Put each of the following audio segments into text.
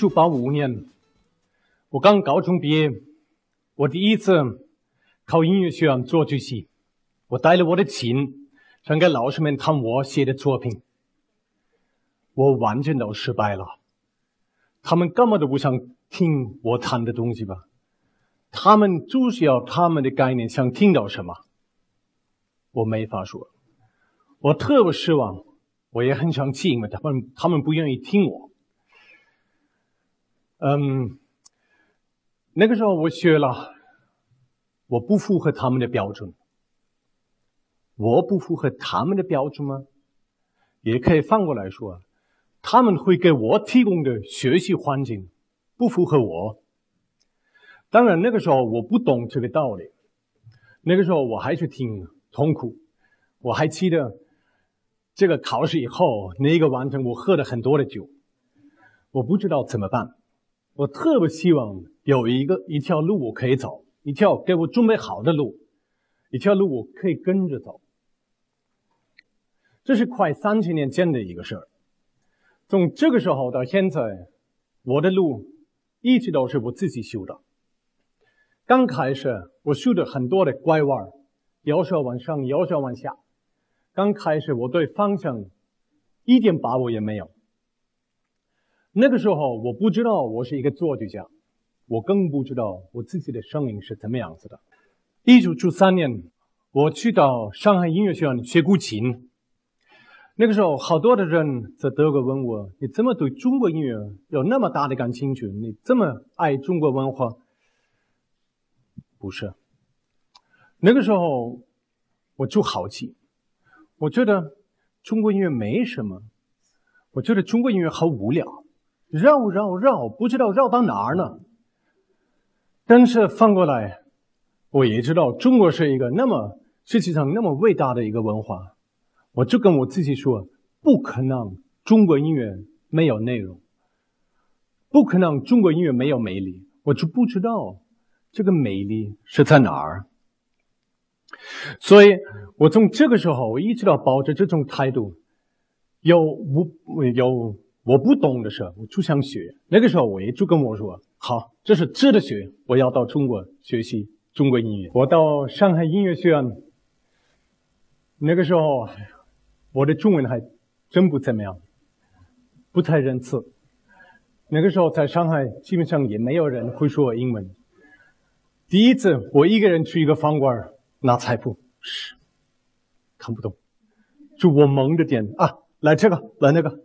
一九八五年，我刚高中毕业，我第一次考音乐学院作曲系。我带了我的琴，想给老师们弹我写的作品。我完全都失败了，他们根本都不想听我弹的东西吧？他们就是要他们的概念，想听到什么？我没法说，我特别失望，我也很生气，因为他们他们不愿意听我。嗯，那个时候我学了，我不符合他们的标准，我不符合他们的标准吗？也可以反过来说，他们会给我提供的学习环境不符合我。当然那个时候我不懂这个道理，那个时候我还是挺痛苦。我还记得这个考试以后那个晚上，我喝了很多的酒，我不知道怎么办。我特别希望有一个一条路我可以走，一条给我准备好的路，一条路我可以跟着走。这是快三千年前的一个事儿。从这个时候到现在，我的路一直都是我自己修的。刚开始我修的很多的拐弯，有时候往上，有时候往下。刚开始我对方向一点把握也没有。那个时候我不知道我是一个作曲家，我更不知道我自己的声音是怎么样子的。一九九三年，我去到上海音乐学院学古琴。那个时候，好多的人在德国问我：“你怎么对中国音乐有那么大的感兴趣？你这么爱中国文化？”不是。那个时候，我就好奇，我觉得中国音乐没什么，我觉得中国音乐好无聊。绕绕绕，不知道绕到哪儿呢。但是反过来，我也知道中国是一个那么世界上那么伟大的一个文化，我就跟我自己说，不可能中国音乐没有内容，不可能中国音乐没有魅力。我就不知道这个魅力是在哪儿。所以我从这个时候，我一直都抱着这种态度，有无有。我不懂的事，我就想学。那个时候，我也就跟我说：“好，这是值得学。我要到中国学习中国音乐。”我到上海音乐学院，那个时候，我的中文还真不怎么样，不太认字。那个时候在上海，基本上也没有人会说英文。第一次，我一个人去一个饭馆拿菜谱，看不懂，就我蒙着点啊，来这个，来那个。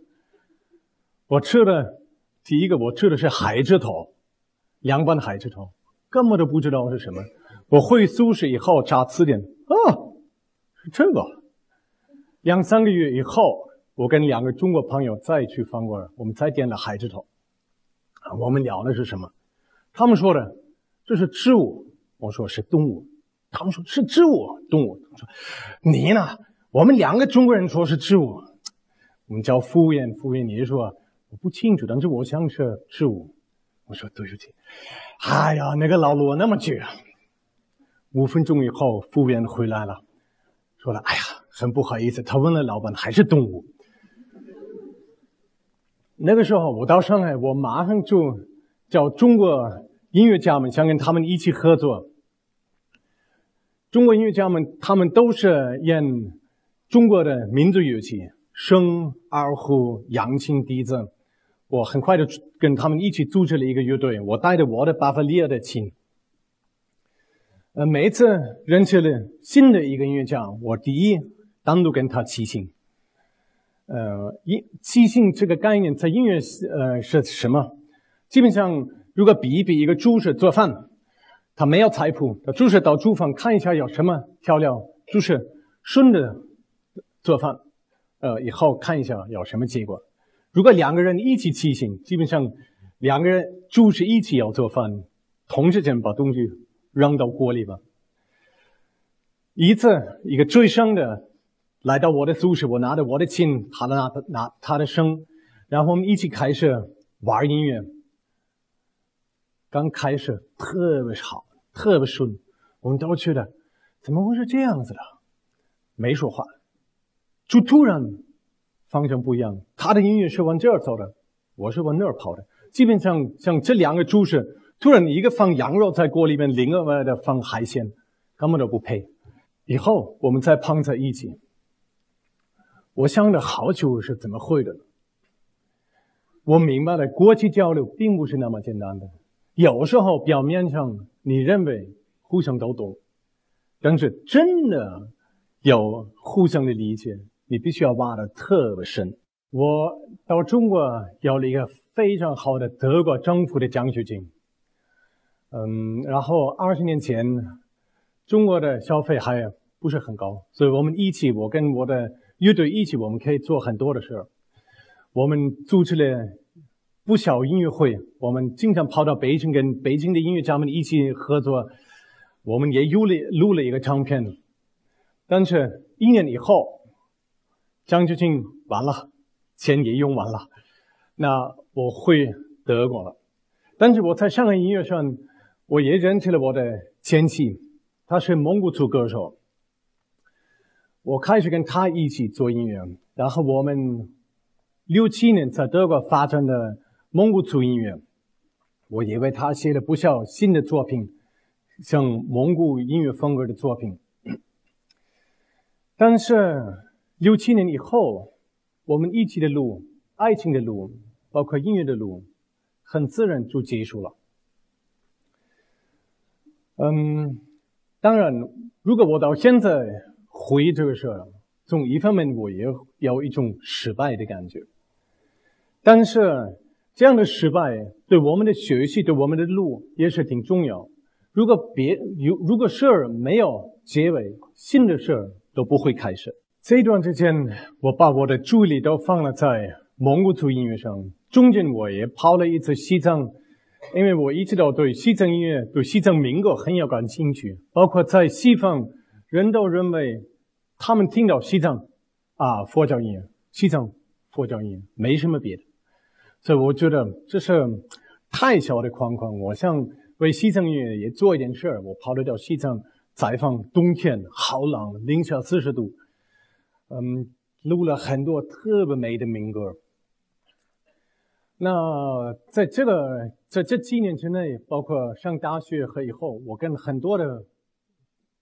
我吃的第一个，我吃的是海蜇头，凉拌海蜇头，根本都不知道是什么。我回宿舍以后查词典，啊，是这个。两三个月以后，我跟两个中国朋友再去饭馆，我们再点了海蜇头。啊，我们聊的是什么？他们说的这是植物，我说是动物。他们说是植物，动物。他说你呢？我们两个中国人说是植物。我们叫服务员，服务员你说。我不清楚，但是我想是植物。我说对不起。哎呀，那个老罗那么倔。五分钟以后，服务员回来了，说了：“哎呀，很不好意思，他问了老板还是动物。”那个时候我到上海，我马上就叫中国音乐家们想跟他们一起合作。中国音乐家们他们都是演中国的民族乐器，笙、二胡、扬琴、笛子。我很快就跟他们一起组织了一个乐队。我带着我的巴伐利亚的琴。呃，每次认识了新的一个音乐家，我第一单独跟他齐心。呃，一齐心这个概念在音乐呃是什么？基本上，如果比一比一个厨师做饭，他没有菜谱，他就是到厨房看一下有什么调料，就是顺着做饭，呃，以后看一下有什么结果。如果两个人一起骑行，基本上两个人就是一起要做饭，同时间把东西扔到锅里吧。一次，一个最生的来到我的宿舍，我拿着我的琴，他拿拿他的声，然后我们一起开始玩音乐。刚开始特别好，特别顺，我们都觉得怎么会是这样子的？没说话，就突然。方向不一样，他的音乐是往这儿走的，我是往那儿跑的。基本上像这两个厨师，突然一个放羊肉在锅里面，另外的放海鲜，根本都不配。以后我们再碰在一起，我想了好久是怎么会的。我明白了，国际交流并不是那么简单的。有时候表面上你认为互相都懂，但是真的有互相的理解，你必须要挖的特别深。我到中国有了一个非常好的德国政府的奖学金，嗯，然后二十年前中国的消费还不是很高，所以我们一起，我跟我的乐队一起，我们可以做很多的事儿。我们组织了不少音乐会，我们经常跑到北京跟北京的音乐家们一起合作。我们也录了录了一个唱片，但是一年以后，奖学金完了，钱也用完了，那我回德国了。但是我在上海音乐上，我也认识了我的前妻，她是蒙古族歌手。我开始跟她一起做音乐，然后我们。六七年在德国发展的蒙古族音乐，我也为他写了不少新的作品，像蒙古音乐风格的作品。但是六七年以后，我们一起的路、爱情的路，包括音乐的路，很自然就结束了。嗯，当然，如果我到现在回忆这个事儿，从一方面我也有一种失败的感觉。但是这样的失败对我们的学习、对我们的路也是挺重要。如果别有如果事儿没有结尾，新的事儿都不会开始。这段时间，我把我的注意力都放了在蒙古族音乐上。中间我也跑了一次西藏，因为我一直都对西藏音乐、对西藏民歌很有感兴趣。包括在西方，人都认为他们听到西藏啊佛教音乐，西藏佛教音乐没什么别的。所以我觉得这是太小的框框。我想为西藏音乐也做一点事儿。我跑得到西藏采访，冬天好冷，零下四十度，嗯，录了很多特别美的民歌。那在这个在这几年之内，包括上大学和以后，我跟很多的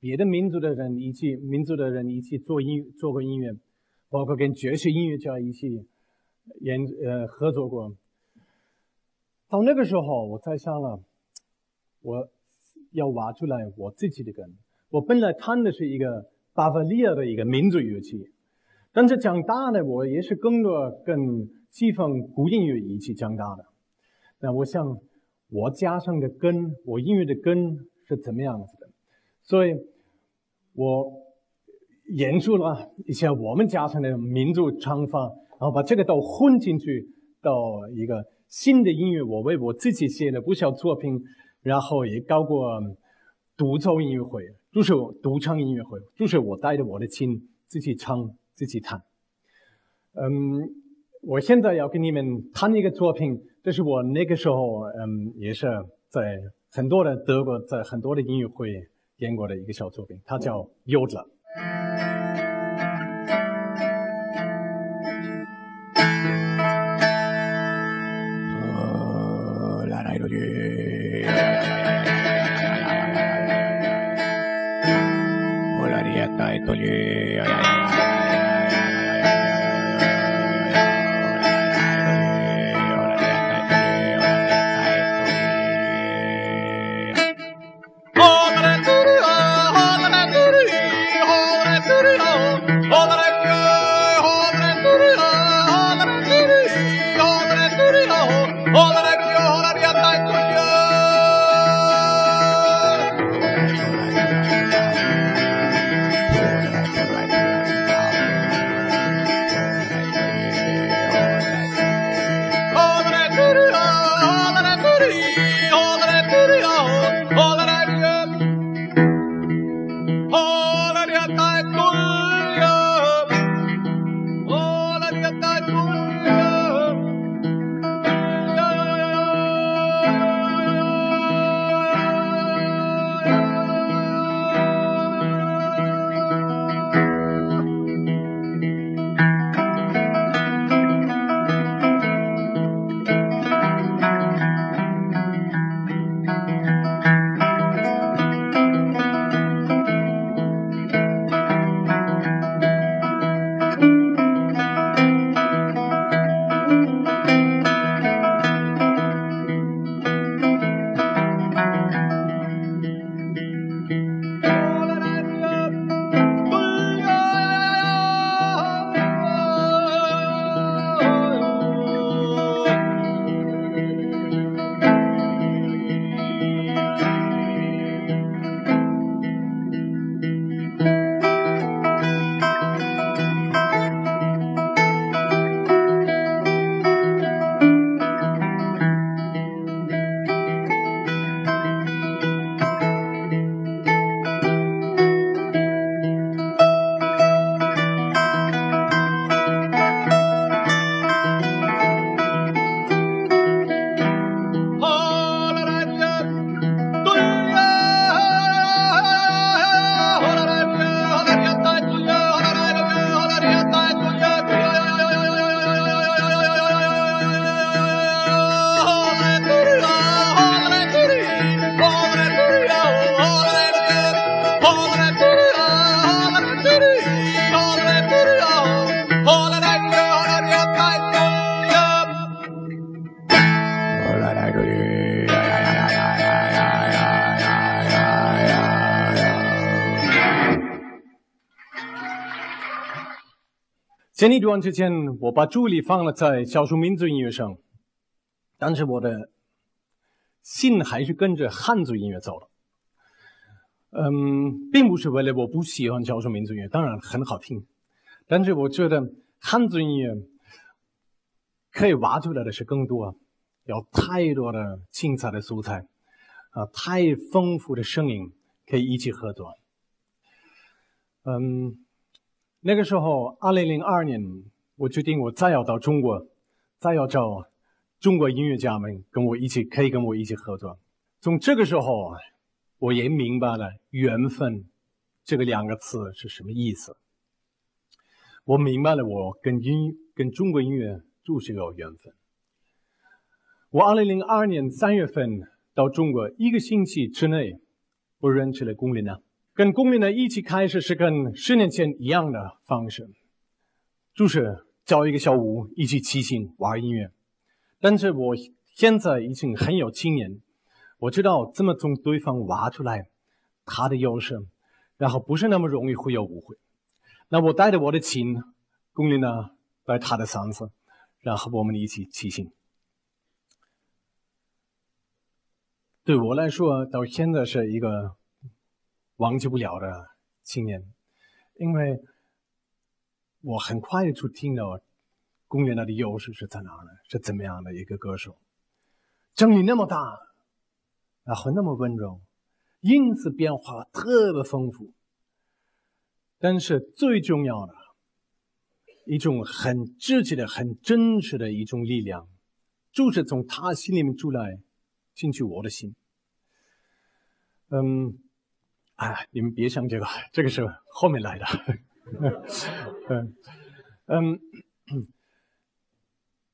别的民族的人一起，民族的人一起做音做过音乐，包括跟爵士音乐家一起。演呃合作过，到那个时候，我在想了，我要挖出来我自己的根。我本来弹的是一个巴伐利亚的一个民族乐器，但是长大呢，我也是更多跟西方古音乐一起长大的。那我想，我家乡的根，我音乐的根是怎么样子的？所以，我研究了一下我们家乡的民族唱法。然后把这个都混进去，到一个新的音乐。我为我自己写了不少作品，然后也搞过独奏音乐会，就是独唱音乐会，就是我带着我的琴自己唱自己弹。嗯，我现在要跟你们弹一个作品，这是我那个时候嗯也是在很多的德国，在很多的音乐会演过的一个小作品，它叫《优前一段时间，我把注意力放了在少数民族音乐上，但是我的心还是跟着汉族音乐走了。嗯，并不是为了我不喜欢少数民族音乐，当然很好听，但是我觉得汉族音乐可以挖出来的是更多，有太多的精彩的素材，啊，太丰富的声音可以一起合作。嗯。那个时候，二零零二年，我决定我再要到中国，再要找中国音乐家们跟我一起，可以跟我一起合作。从这个时候，我也明白了“缘分”这个两个词是什么意思。我明白了，我跟音跟中国音乐就是有缘分。我二零零二年三月份到中国，一个星期之内，我认识了龚琳娜。跟龚琳娜一起开始是跟十年前一样的方式，就是找一个小屋一起骑行玩音乐。但是我现在已经很有经验，我知道怎么从对方挖出来他的优势，然后不是那么容易会有误会。那我带着我的琴，龚琳娜带他的嗓子，然后我们一起骑行。对我来说，到现在是一个。忘记不了的青年，因为我很快就听到公园娜的优势是在哪呢？是怎么样的一个歌手？声音那么大，然后那么温柔，音色变化特别丰富，但是最重要的，一种很直接的、很真实的一种力量，就是从他心里面出来，进去我的心。嗯。哎，你们别想这个，这个是后面来的。嗯嗯，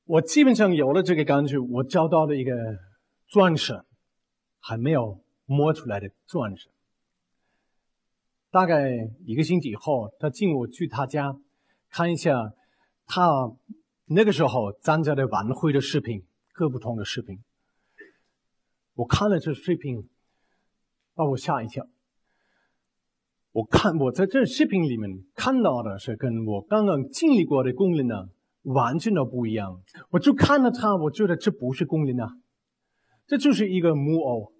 我基本上有了这个感觉，我找到了一个钻石，还没有摸出来的钻石。大概一个星期以后，他请我去他家看一下他那个时候参加的晚会的视频，各不同的视频。我看了这视频，把我吓一跳。我看我在这视频里面看到的是跟我刚刚经历过的工人呢完全都不一样。我就看了他，我觉得这不是工人啊，这就是一个木偶。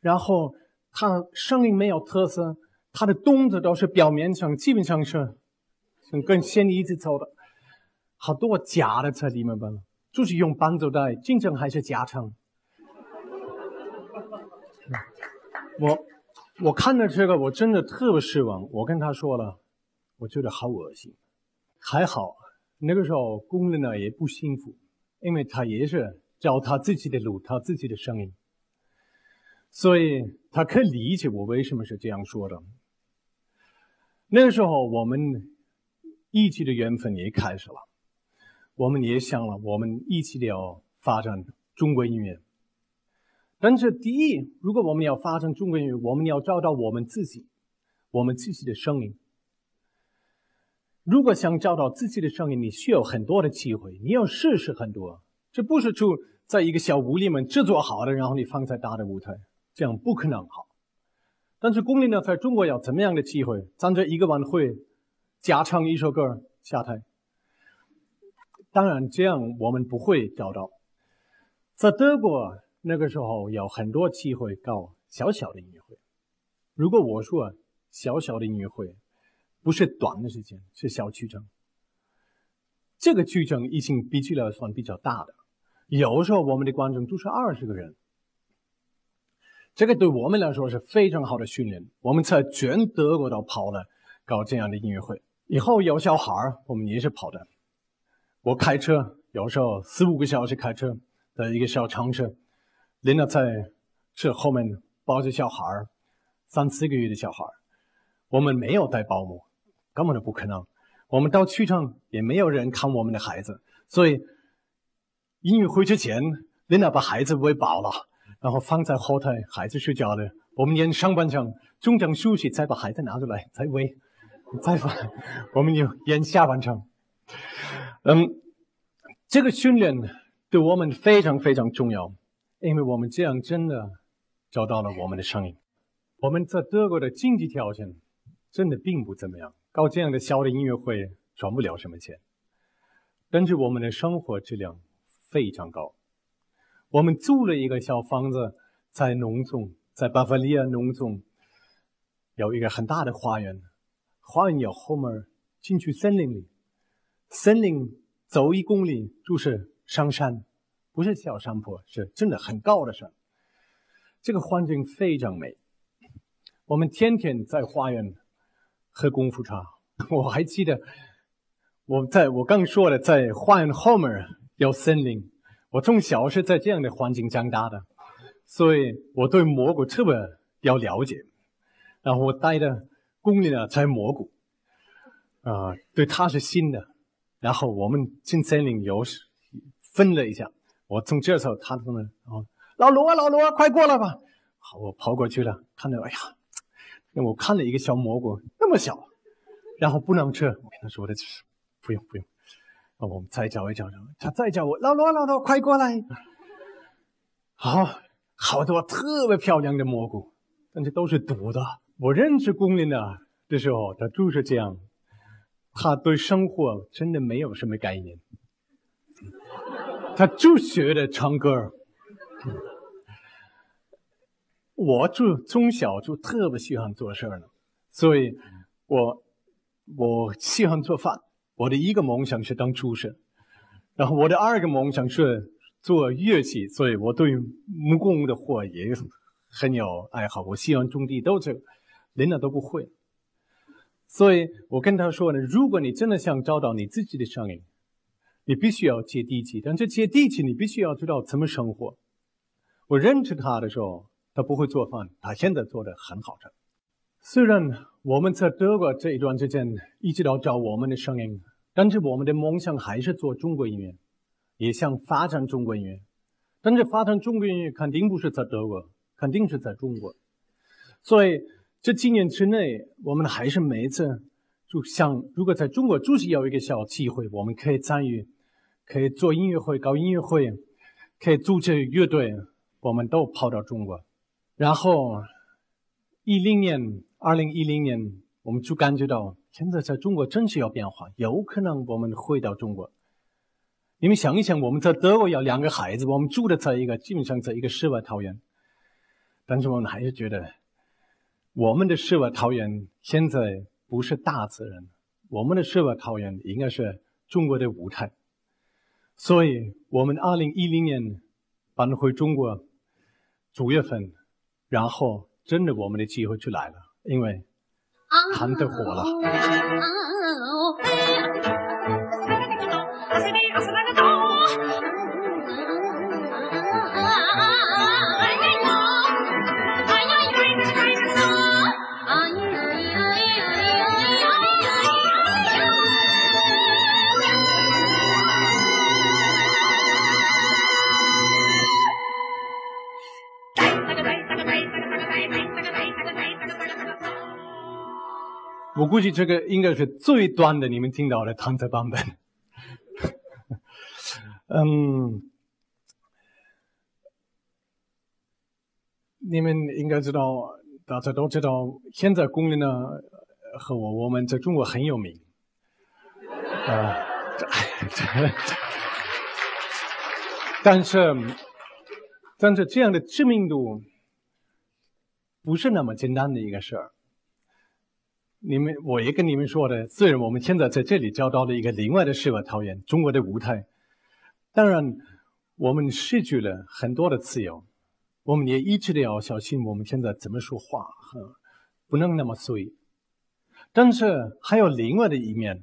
然后他声音没有特色，他的动作都是表面上基本上是跟仙女一起走的，好多假的在里面吧，就是用伴奏带，真正还是假唱。我。我看到这个，我真的特别失望。我跟他说了，我觉得好恶心。还好那个时候工人呢也不幸福，因为他也是找他自己的路，他自己的声音，所以他可以理解我为什么是这样说的。那个时候我们一起的缘分也开始了，我们也想了，我们一起要发展中国音乐。但是，第一，如果我们要发展中国音乐，我们要找到我们自己，我们自己的声音。如果想找到自己的声音，你需要很多的机会，你要试试很多。这不是就在一个小屋里面制作好的，然后你放在大的舞台，这样不可能好。但是，公立呢，在中国要怎么样的机会？站在一个晚会，假唱一首歌下台。当然，这样我们不会找到。在德国。那个时候有很多机会搞小小的音乐会。如果我说小小的音乐会，不是短的时间，是小剧场。这个剧场已经比起来算比较大的。有时候我们的观众都是二十个人，这个对我们来说是非常好的训练。我们在全德国都跑了搞这样的音乐会。以后有小孩儿，我们也是跑的。我开车有时候四五个小时开车的一个小城市。琳娜在这后面抱着小孩儿，三四个月的小孩儿。我们没有带保姆，根本就不可能。我们到剧场也没有人看我们的孩子，所以音乐会之前，琳娜把孩子喂饱了，然后放在后台，孩子睡觉了。我们演上半场，中场休息，再把孩子拿出来，再喂，再放。我们就演下半场。嗯，这个训练对我们非常非常重要。因为我们这样真的找到了我们的声音。我们在德国的经济条件真的并不怎么样，搞这样的小的音乐会赚不了什么钱。但是我们的生活质量非常高。我们租了一个小房子，在农村，在巴伐利亚农村，有一个很大的花园，花园有后门进去森林里，森林走一公里就是上山，不是小山坡，是真的很高的山。这个环境非常美，我们天天在花园喝功夫茶。我还记得，我在我刚说的，在花园后面有森林。我从小是在这样的环境长大的，所以我对蘑菇特别要了解。然后我带的公里呢采蘑菇，啊，对它是新的。然后我们进森林有分了一下，我从这时候他从那，哦，老罗啊，老罗啊，快过来吧！好，我跑过去了，看到，哎呀，我看了一个小蘑菇，那么小，然后不能吃。我跟他说的是，不用不用。我们再找一找，他再叫我老罗，老罗，快过来！好，好多特别漂亮的蘑菇，但是都是毒的。我认识龚琳的的时候，他就是这样，他对生活真的没有什么概念，他就学的唱歌。我就从小就特别喜欢做事儿呢，所以我我喜欢做饭。我的一个梦想是当厨师，然后我的二个梦想是做乐器，所以我对木工的活也很有爱好。我喜欢种地，都是连那都不会，所以我跟他说呢：如果你真的想找到你自己的声音，你必须要接地气。但是接地气，你必须要知道怎么生活。我认识他的时候，他不会做饭，他现在做的很好吃。虽然我们在德国这一段时间一直都找我们的声音。但是我们的梦想还是做中国音乐，也想发展中国音乐。但是发展中国音乐肯定不是在德国，肯定是在中国。所以这几年之内，我们还是每一次就想，如果在中国就是有一个小机会，我们可以参与，可以做音乐会、搞音乐会，可以组织乐队，我们都跑到中国。然后一零年，二零一零年，我们就感觉到。现在在中国真是有变化，有可能我们回到中国。你们想一想，我们在德国有两个孩子，我们住的在一个基本上在一个世外桃源，但是我们还是觉得，我们的世外桃源现在不是大自然，我们的世外桃源应该是中国的舞台。所以，我们二零一零年搬回中国，九月份，然后真的我们的机会就来了，因为。谈得火了。我估计这个应该是最短的你们听到的弹奏版本。嗯，你们应该知道，大家都知道，现在工人呢和我，我们在中国很有名。啊，但是，但是这样的知名度不是那么简单的一个事儿。你们，我也跟你们说的，虽然我们现在在这里找到了一个另外的世外桃源，中国的舞台，当然我们失去了很多的自由，我们也一直的要小心我们现在怎么说话，不能那么随意。但是还有另外的一面，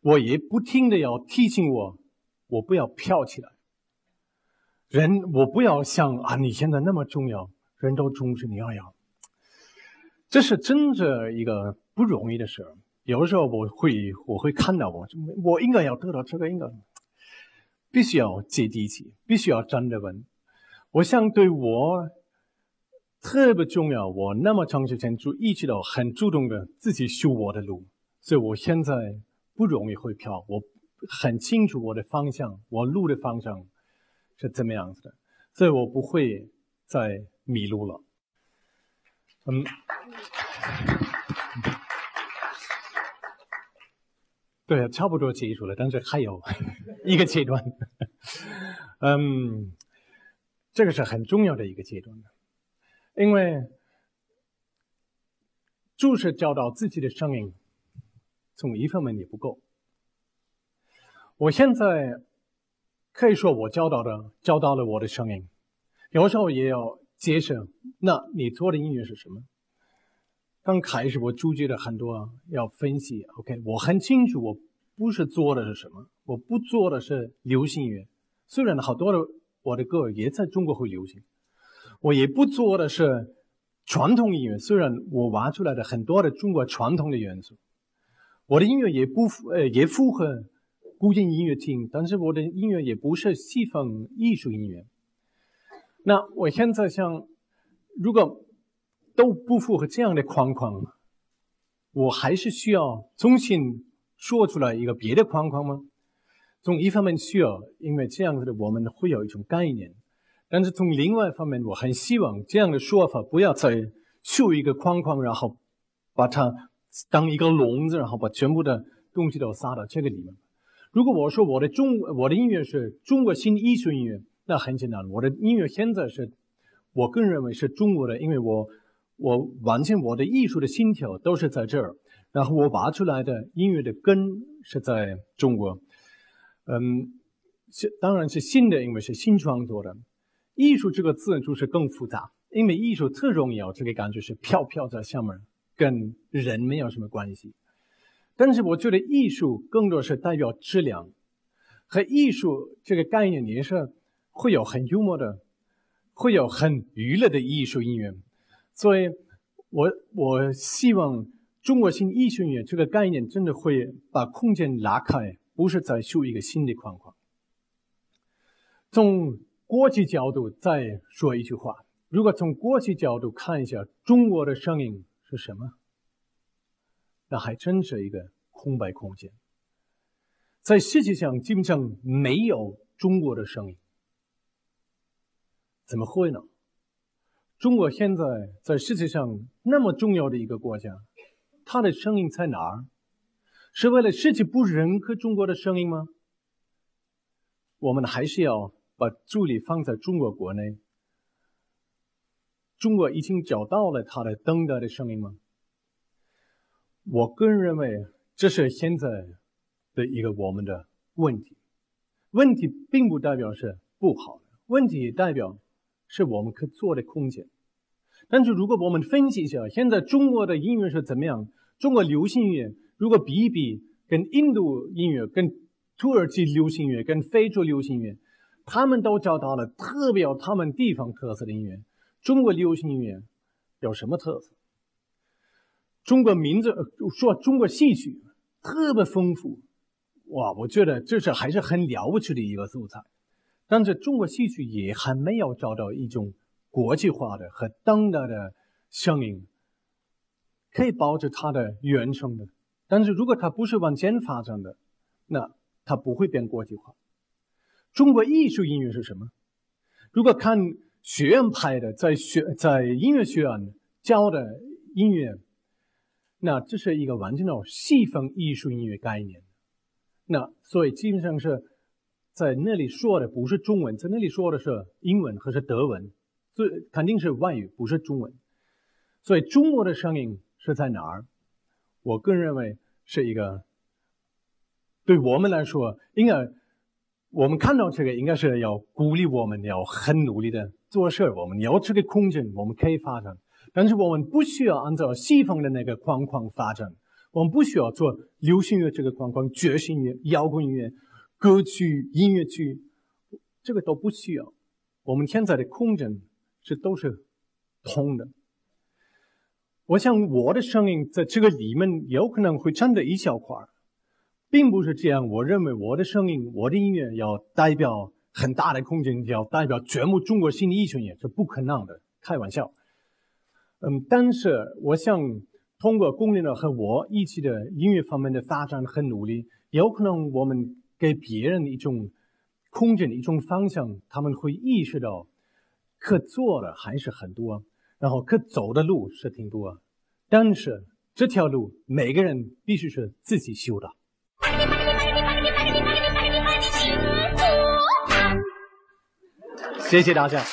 我也不停的要提醒我，我不要飘起来。人，我不要想啊，你现在那么重要，人都重视你，要要。这是真的一个。不容易的事儿，有的时候我会我会看到我我应该要得到这个，应该必须要接地气，必须要站得稳。我想对我特别重要，我那么长时间就一直都很主动的自己修我的路，所以我现在不容易会飘，我很清楚我的方向，我路的方向是怎么样子的，所以我不会再迷路了。嗯。对，差不多结束了，但是还有一个阶段。嗯，这个是很重要的一个阶段因为就是找到自己的声音，从一方面也不够。我现在可以说我教导的教导了我的声音，有时候也要解释，那你做的音乐是什么？刚开始我纠结了很多，要分析。OK，我很清楚，我不是做的是什么，我不做的是流行音乐。虽然好多的我的歌也在中国会流行，我也不做的是传统音乐。虽然我挖出来的很多的中国传统的元素，我的音乐也不符呃也符合古典音乐厅，但是我的音乐也不是西方艺术音乐。那我现在想，如果。都不符合这样的框框，我还是需要重新说出来一个别的框框吗？从一方面需要，因为这样子的我们会有一种概念；但是从另外一方面，我很希望这样的说法不要再修一个框框，然后把它当一个笼子，然后把全部的东西都撒到这个里面。如果我说我的中我的音乐是中国新艺术音乐，那很简单，我的音乐现在是我个人认为是中国的，因为我。我完全我的艺术的心跳都是在这儿，然后我挖出来的音乐的根是在中国，嗯，是当然是新的，因为是新创作的。艺术这个字就是更复杂，因为艺术特重要，这个感觉是飘飘在上面，跟人没有什么关系。但是我觉得艺术更多是代表质量，和艺术这个概念也是会有很幽默的，会有很娱乐的艺术音乐。所以，我我希望中国新艺术院这个概念真的会把空间拉开，不是在修一个新的框框。从国际角度再说一句话：如果从国际角度看一下中国的声音是什么，那还真是一个空白空间。在世界上基本上没有中国的声音，怎么会呢？中国现在在世界上那么重要的一个国家，它的声音在哪儿？是为了世界不认可中国的声音吗？我们还是要把注意力放在中国国内。中国已经找到了它的等待的声音吗？我个人认为这是现在的一个我们的问题。问题并不代表是不好的，问题也代表是我们可做的空间。但是如果我们分析一下，现在中国的音乐是怎么样？中国流行乐如果比一比，跟印度音乐、跟土耳其流行乐、跟非洲流行乐，他们都找到了特别有他们地方特色的音乐。中国流行音乐有什么特色？中国民族说中国戏曲特别丰富，哇！我觉得这是还是很了不起的一个素材。但是中国戏曲也还没有找到一种。国际化的和当代的声音可以保持它的原声的，但是如果它不是往前发展的，那它不会变国际化。中国艺术音乐是什么？如果看学院派的，在学在音乐学院教的音乐，那这是一个完全的西方艺术音乐概念。那所以基本上是在那里说的不是中文，在那里说的是英文或是德文。所以肯定是外语，不是中文。所以中国的声音是在哪儿？我个人认为是一个，对我们来说，应该我们看到这个，应该是要鼓励我们，要很努力的做事我们要这个空间，我们可以发展，但是我们不需要按照西方的那个框框发展。我们不需要做流行乐这个框框、爵士乐、摇滚音乐、歌曲、音乐剧，这个都不需要。我们现在的空间。是都是通的。我想我的声音在这个里面有可能会占的一小块并不是这样。我认为我的声音、我的音乐要代表很大的空间，要代表全部中国新艺术也，是不可能的，开玩笑。嗯，但是我想通过龚领导和我一起的音乐方面的发展和努力，有可能我们给别人一种空间的、一种方向，他们会意识到。可做的还是很多，然后可走的路是挺多，但是这条路每个人必须是自己修的。谢谢大家。